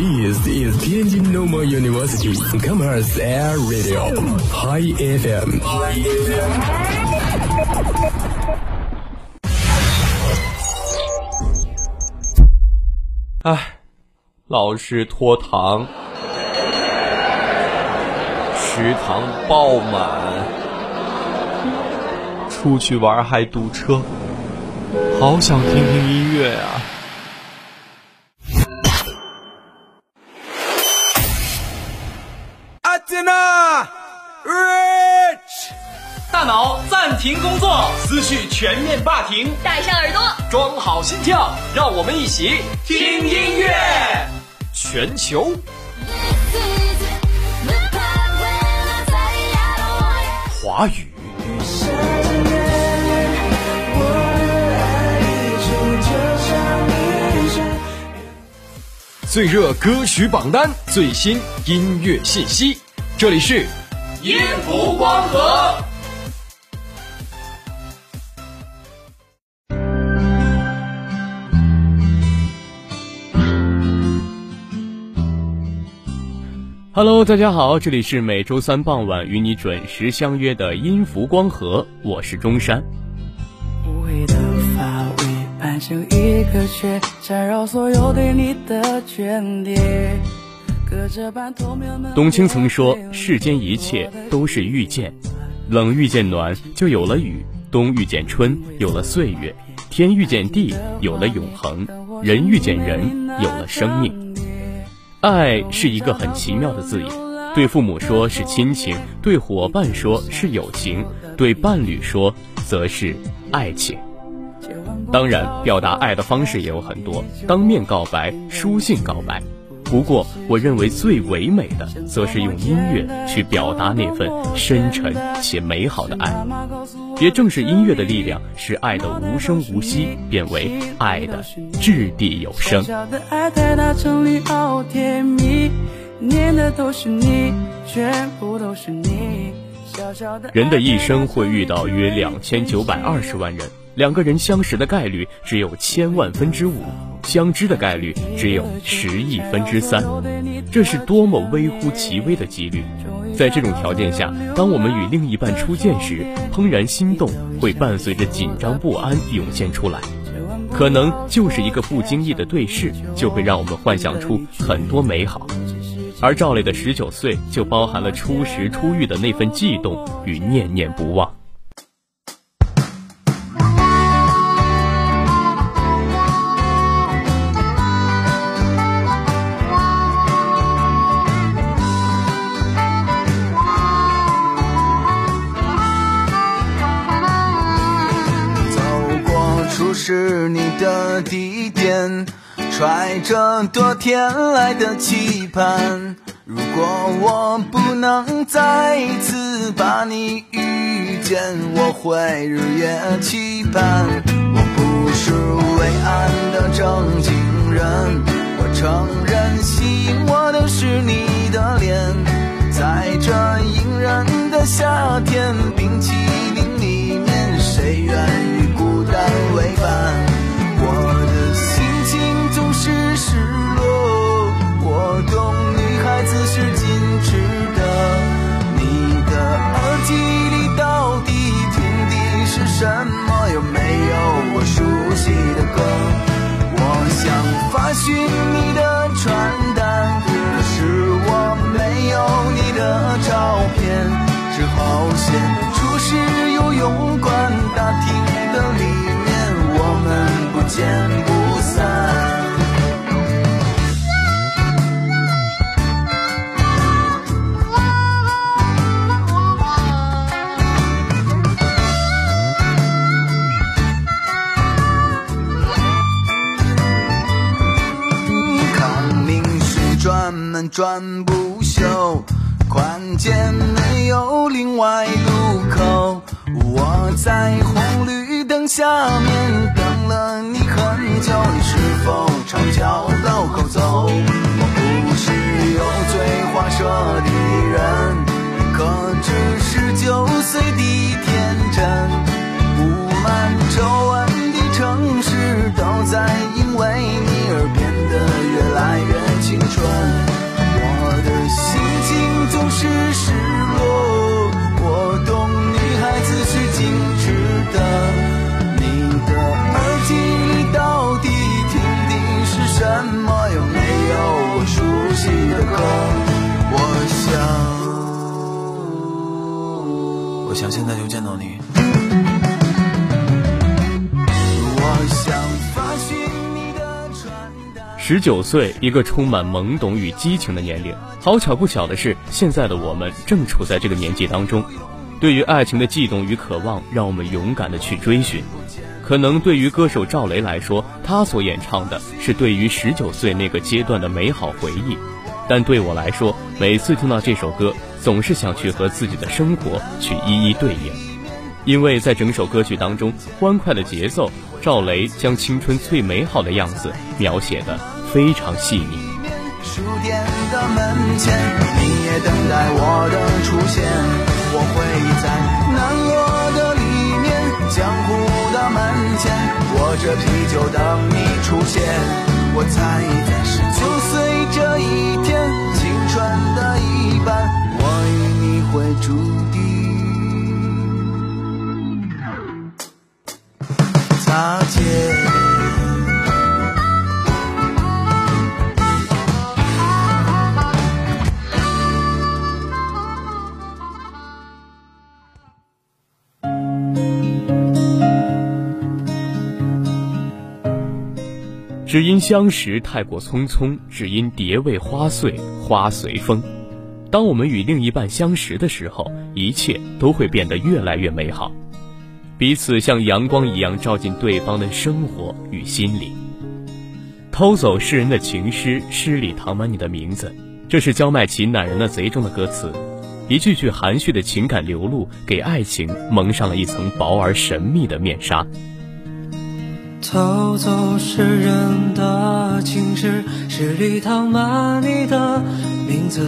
This is Tianjin Normal University Commerce Air Radio High FM。哎，老师拖堂，食堂爆满，出去玩还堵车，好想听听音乐啊！大脑暂停工作，思绪全面霸屏，戴上耳朵，装好心跳，让我们一起听音乐。全球。华语。最热歌曲榜单，最新音乐信息，这里是音符光合。Hello，大家好，这里是每周三傍晚与你准时相约的音符光合，我是中山。无谓的发尾盘成一个圈，缠绕所有对你的眷恋。隔着半透明的董卿曾说：“世间一切都是遇见，冷遇见暖，就有了雨；冬遇见春，有了岁月；天遇见地，有了永恒；人遇见人，有了生命。”爱是一个很奇妙的字眼，对父母说是亲情，对伙伴说是友情，对伴侣说则是爱情。当然，表达爱的方式也有很多，当面告白、书信告白。不过，我认为最唯美的，则是用音乐去表达那份深沉且美好的爱。也正是音乐的力量，使爱的无声无息变为爱的掷地有声。人的一生会遇到约两千九百二十万人，两个人相识的概率只有千万分之五，相知的概率只有十亿分之三，这是多么微乎其微的几率。在这种条件下，当我们与另一半初见时，怦然心动会伴随着紧张不安涌现出来，可能就是一个不经意的对视，就会让我们幻想出很多美好。而赵磊的十九岁就包含了初识初遇的那份悸动与念念不忘。这多天来的期盼。如果我不能再次把你遇见，我会日夜期盼。我不是伟岸的正经人，我承认吸引我的是你的脸。在这隐忍的夏天，冰淇淋里面，谁愿与孤单为伴？懂女孩子是矜持的。你的耳机里到底听的是什么？有没有我熟悉的歌？我想发讯你的传单，可是我没有你的照片，只好写出事又勇敢大厅的里面，我们不见转不休，宽街没有另外路口。我在红绿灯下面等了你很久，你是否朝交道口走？我不是油嘴滑舌的人，可只是九岁的天真。布满皱纹的城市都在因为你想，现在就见到你。十九岁，一个充满懵懂与激情的年龄。好巧不巧的是，现在的我们正处在这个年纪当中。对于爱情的悸动与渴望，让我们勇敢的去追寻。可能对于歌手赵雷来说，他所演唱的是对于十九岁那个阶段的美好回忆。但对我来说，每次听到这首歌，总是想去和自己的生活去一一对应。因为在整首歌曲当中，欢快的节奏，赵雷将青春最美好的样子描写的非常细腻。书店的门前，你也等待我的出现。我会在难落的里面，江湖的门前，握着啤酒等你出现。我猜在十九岁这一天，会注定擦肩。只因相识太过匆匆，只因蝶未花碎花随风。当我们与另一半相识的时候，一切都会变得越来越美好，彼此像阳光一样照进对方的生活与心里。偷走世人的情诗，诗里藏满你的名字，这是焦麦琪《男人的贼》中的歌词，一句句含蓄的情感流露，给爱情蒙上了一层薄而神秘的面纱。偷走诗人的情诗，诗里藏满你的名字；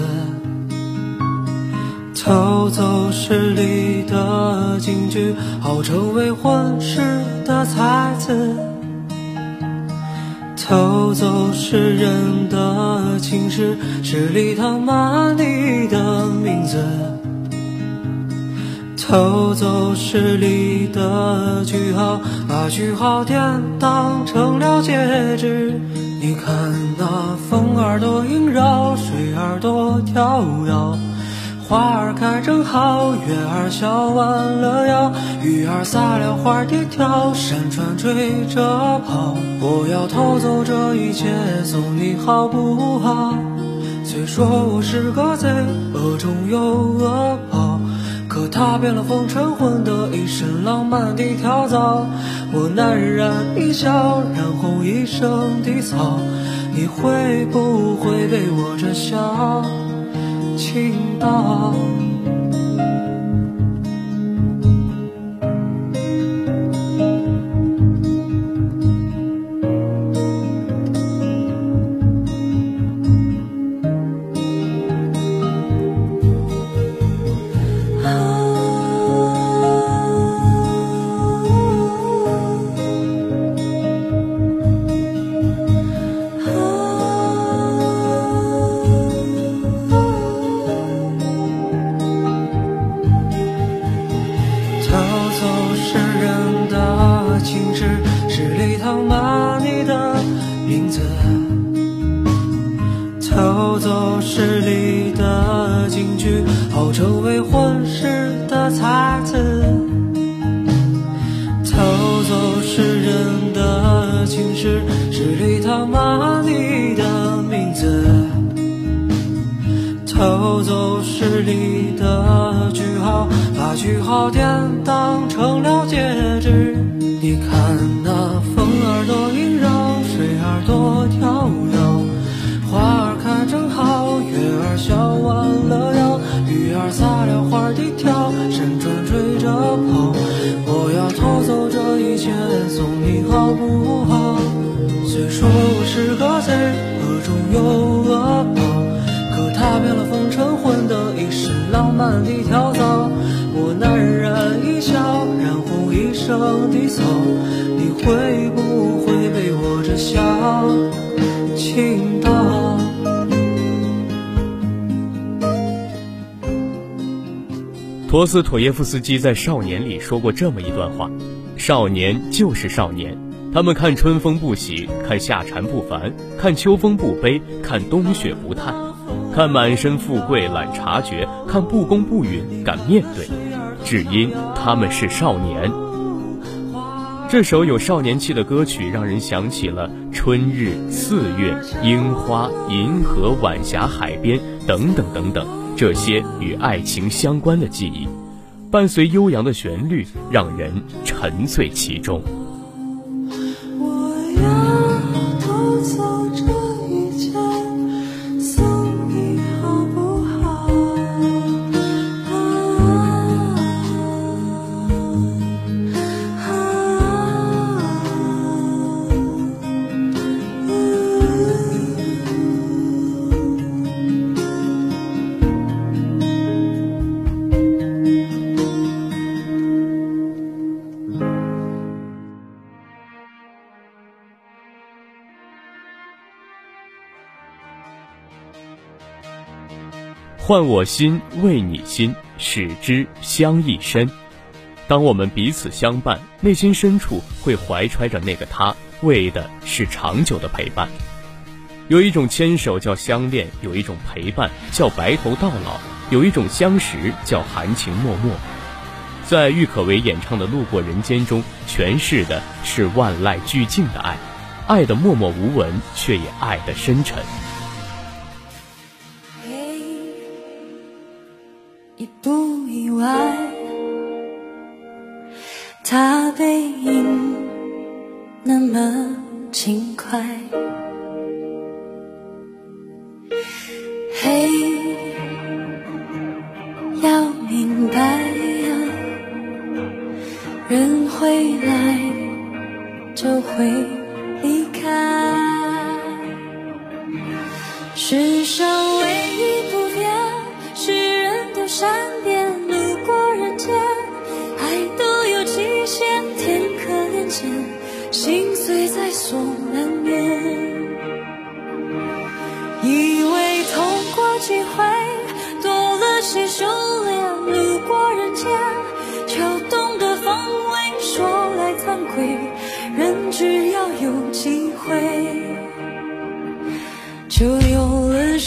偷走诗里的金句，好成为混世的才子；偷走诗人的情诗，诗里藏满你的名字。偷走诗里的句号，把句号点当成了戒指。你看那风儿多萦绕，水儿多飘摇，花儿开正好，月儿笑弯了腰，鱼儿撒了欢地跳，山川追着跑。我要偷走这一切，送你好不好？虽说我是个贼，恶中有恶报。可踏遍了风尘，混得一身浪漫的跳蚤。我难然一笑，染红一生的草。你会不会被我这笑倾倒？的句号，把句号点当成了戒指。你看这笑倾倒？陀思妥耶夫斯基在《少年》里说过这么一段话：“少年就是少年，他们看春风不喜，看夏蝉不烦，看秋风不悲，看冬雪不叹，看满身富贵懒察觉，看不公不允敢面对，只因他们是少年。这首有少年气的歌曲，让人想起了春日、四月、樱花、银河、晚霞、海边等等等等这些与爱情相关的记忆，伴随悠扬的旋律，让人沉醉其中。换我心为你心，使之相依深。当我们彼此相伴，内心深处会怀揣着那个他，为的是长久的陪伴。有一种牵手叫相恋，有一种陪伴叫白头到老，有一种相识叫含情脉脉。在郁可唯演唱的《路过人间》中，诠释的是万籁俱静的爱，爱的默默无闻，却也爱的深沉。他背影那么轻快。嘿，要明白啊，人会来就会离开，世上就有了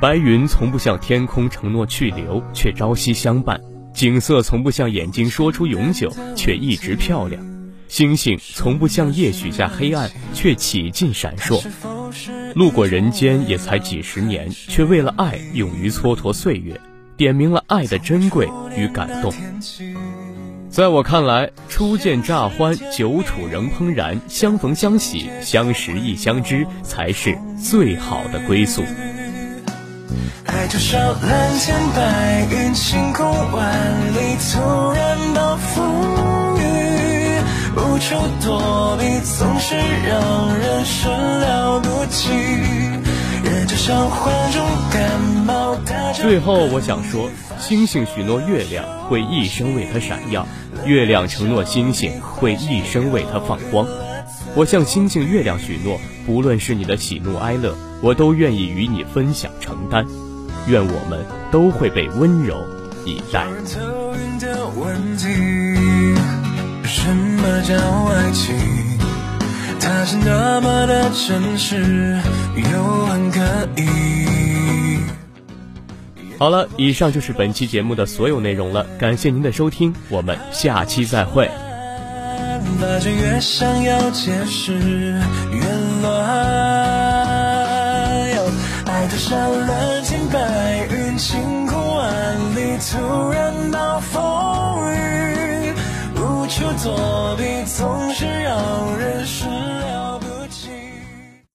白云从不向天空承诺去留，却朝夕相伴；景色从不向眼睛说出永久，却一直漂亮；星星从不向夜许下黑暗，却起劲闪烁。路过人间也才几十年，却为了爱勇于蹉跎岁月，点明了爱的珍贵与感动。在我看来，初见乍欢，久处仍怦然，相逢相喜，相识亦相知，才是最好的归宿。爱就像蓝天白云，晴空万里，突然暴风雨，无处躲避，总是让人始料不及。人就像患重感冒，最后我想说，星星许诺月亮会一生为它闪耀，月亮承诺星星会一生为它放光。我向星星、月亮许诺，不论是你的喜怒哀乐，我都愿意与你分享承担。愿我们都会被温柔以待。什么叫爱情？它是那么的真实，又很可疑。好了，以上就是本期节目的所有内容了，感谢您的收听，我们下期再会。发觉越想要解释，越乱。爱就像蓝天白云，晴空万里，突然暴风雨，无处躲避，总是让人失。